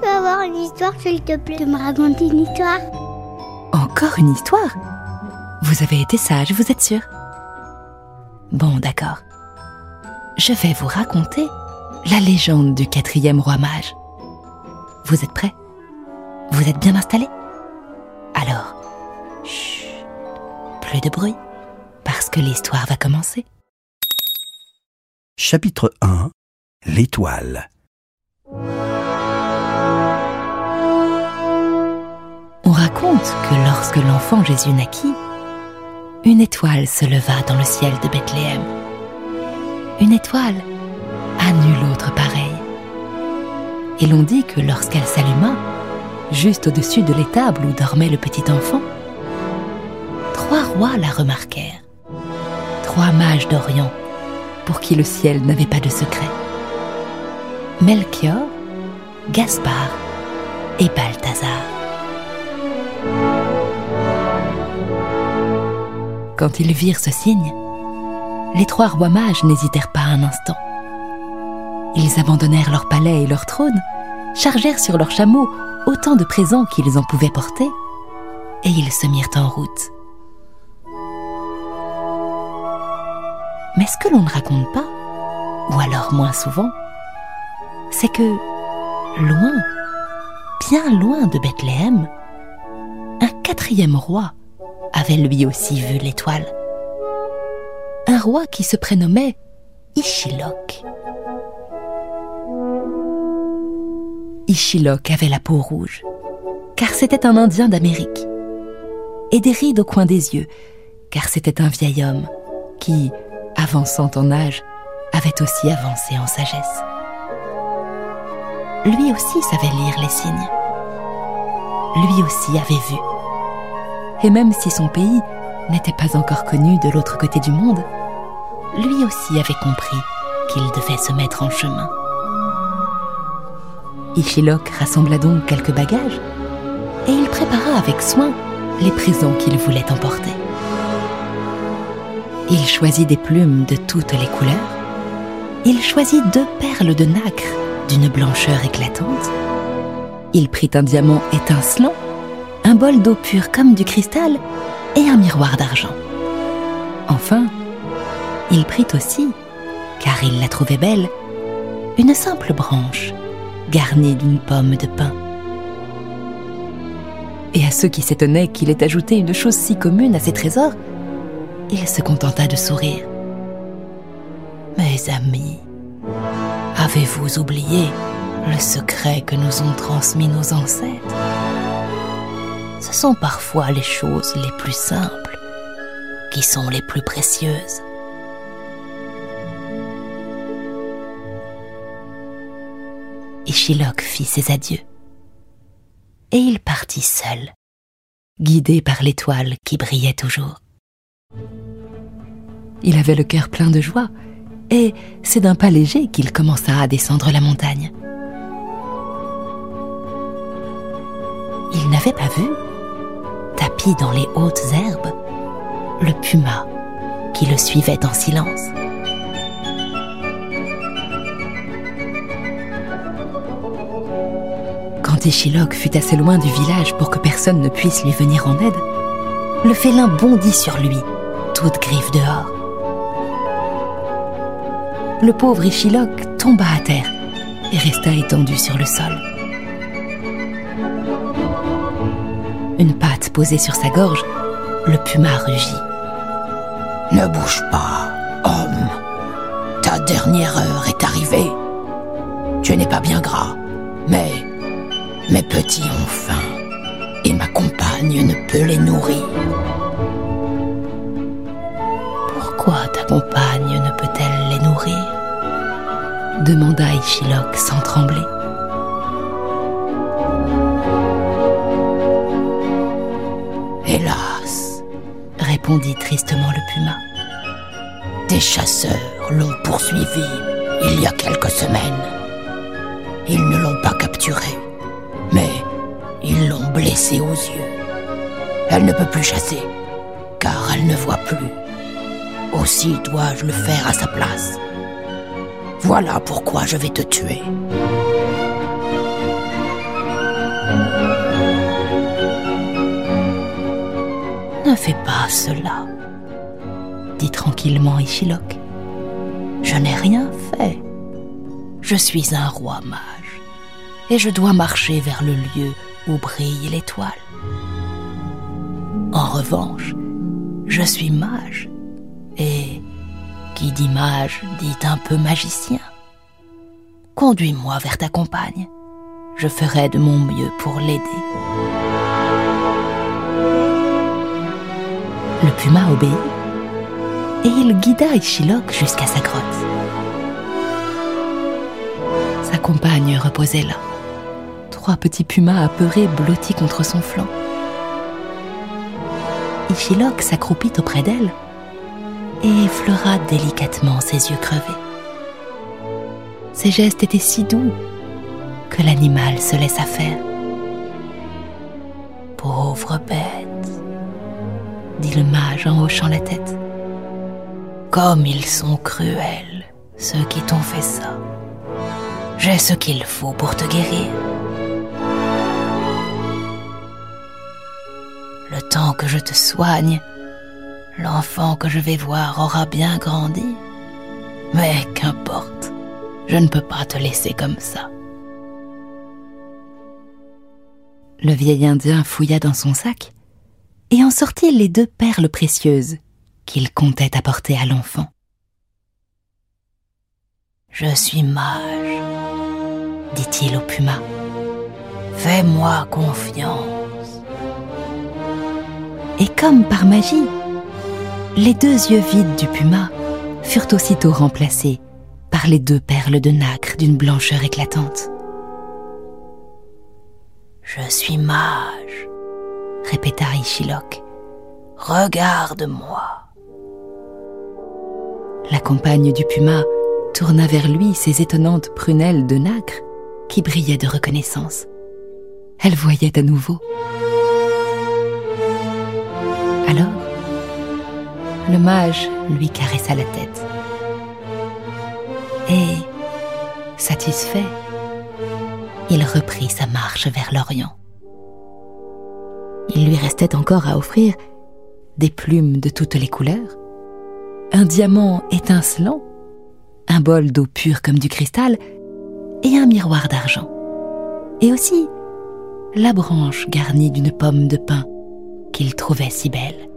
Peux avoir une histoire, s'il te plaît, de me raconter une histoire? Encore une histoire? Vous avez été sage, vous êtes sûr? Bon, d'accord. Je vais vous raconter la légende du quatrième roi mage. Vous êtes prêts? Vous êtes bien installés? Alors, chut, plus de bruit, parce que l'histoire va commencer. Chapitre 1 L'étoile. Que lorsque l'enfant Jésus naquit, une étoile se leva dans le ciel de Bethléem. Une étoile à nul autre pareille. Et l'on dit que lorsqu'elle s'alluma, juste au-dessus de l'étable où dormait le petit enfant, trois rois la remarquèrent. Trois mages d'Orient, pour qui le ciel n'avait pas de secret. Melchior, Gaspard et Balthazar. Quand ils virent ce signe, les trois rois mages n'hésitèrent pas un instant. Ils abandonnèrent leur palais et leur trône, chargèrent sur leurs chameaux autant de présents qu'ils en pouvaient porter, et ils se mirent en route. Mais ce que l'on ne raconte pas, ou alors moins souvent, c'est que, loin, bien loin de Bethléem, un quatrième roi avait lui aussi vu l'étoile. Un roi qui se prénommait Ishilok. Ishilok avait la peau rouge, car c'était un Indien d'Amérique, et des rides au coin des yeux, car c'était un vieil homme qui, avançant en âge, avait aussi avancé en sagesse. Lui aussi savait lire les signes. Lui aussi avait vu. Et même si son pays n'était pas encore connu de l'autre côté du monde, lui aussi avait compris qu'il devait se mettre en chemin. Ishilok rassembla donc quelques bagages et il prépara avec soin les présents qu'il voulait emporter. Il choisit des plumes de toutes les couleurs. Il choisit deux perles de nacre d'une blancheur éclatante. Il prit un diamant étincelant, un bol d'eau pure comme du cristal et un miroir d'argent. Enfin, il prit aussi, car il la trouvait belle, une simple branche garnie d'une pomme de pin. Et à ceux qui s'étonnaient qu'il ait ajouté une chose si commune à ses trésors, il se contenta de sourire. Mes amis, avez-vous oublié le secret que nous ont transmis nos ancêtres? Ce sont parfois les choses les plus simples qui sont les plus précieuses. Ishilok fit ses adieux. Et il partit seul, guidé par l'étoile qui brillait toujours. Il avait le cœur plein de joie, et c'est d'un pas léger qu'il commença à descendre la montagne. N'avait pas vu, tapis dans les hautes herbes, le puma qui le suivait en silence. Quand Échilok fut assez loin du village pour que personne ne puisse lui venir en aide, le félin bondit sur lui, toute griffe dehors. Le pauvre Échilok tomba à terre et resta étendu sur le sol. Une patte posée sur sa gorge, le puma rugit. Ne bouge pas, homme. Ta dernière heure est arrivée. Tu n'es pas bien gras, mais mes petits ont faim et ma compagne ne peut les nourrir. Pourquoi ta compagne ne peut-elle les nourrir? demanda Ichilok sans trembler. Répondit tristement le puma. Des chasseurs l'ont poursuivi il y a quelques semaines. Ils ne l'ont pas capturé, mais ils l'ont blessée aux yeux. Elle ne peut plus chasser, car elle ne voit plus. Aussi dois-je le faire à sa place. Voilà pourquoi je vais te tuer. Ne fais pas cela, dit tranquillement Ichilok. Je n'ai rien fait. Je suis un roi mage, et je dois marcher vers le lieu où brille l'étoile. En revanche, je suis mage, et qui dit mage dit un peu magicien. Conduis-moi vers ta compagne. Je ferai de mon mieux pour l'aider. Le puma obéit et il guida Ichilok jusqu'à sa grotte. Sa compagne reposait là, trois petits pumas apeurés blottis contre son flanc. Ichilok s'accroupit auprès d'elle et effleura délicatement ses yeux crevés. Ses gestes étaient si doux que l'animal se laissa faire. Pauvre bête, dit le mage en hochant la tête. Comme ils sont cruels, ceux qui t'ont fait ça. J'ai ce qu'il faut pour te guérir. Le temps que je te soigne, l'enfant que je vais voir aura bien grandi. Mais qu'importe, je ne peux pas te laisser comme ça. Le vieil Indien fouilla dans son sac et en sortit les deux perles précieuses qu'il comptait apporter à l'enfant. Je suis mage, dit-il au puma. Fais-moi confiance. Et comme par magie, les deux yeux vides du puma furent aussitôt remplacés par les deux perles de nacre d'une blancheur éclatante. Je suis mage, répéta Ichilok. Regarde-moi. La compagne du puma tourna vers lui ses étonnantes prunelles de nacre qui brillaient de reconnaissance. Elle voyait à nouveau. Alors, le mage lui caressa la tête. Et, satisfait, il reprit sa marche vers l'Orient. Il lui restait encore à offrir des plumes de toutes les couleurs, un diamant étincelant, un bol d'eau pure comme du cristal et un miroir d'argent. Et aussi la branche garnie d'une pomme de pin qu'il trouvait si belle.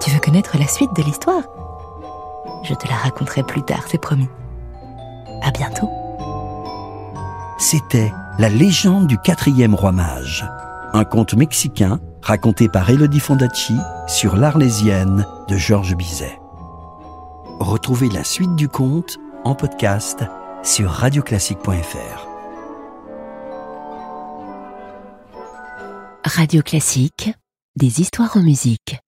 Tu veux connaître la suite de l'histoire? Je te la raconterai plus tard, c'est promis. À bientôt. C'était La légende du quatrième roi mage, un conte mexicain raconté par Elodie Fondacci sur l'Arlésienne de Georges Bizet. Retrouvez la suite du conte en podcast sur radioclassique.fr. Radio Classique, des histoires en musique.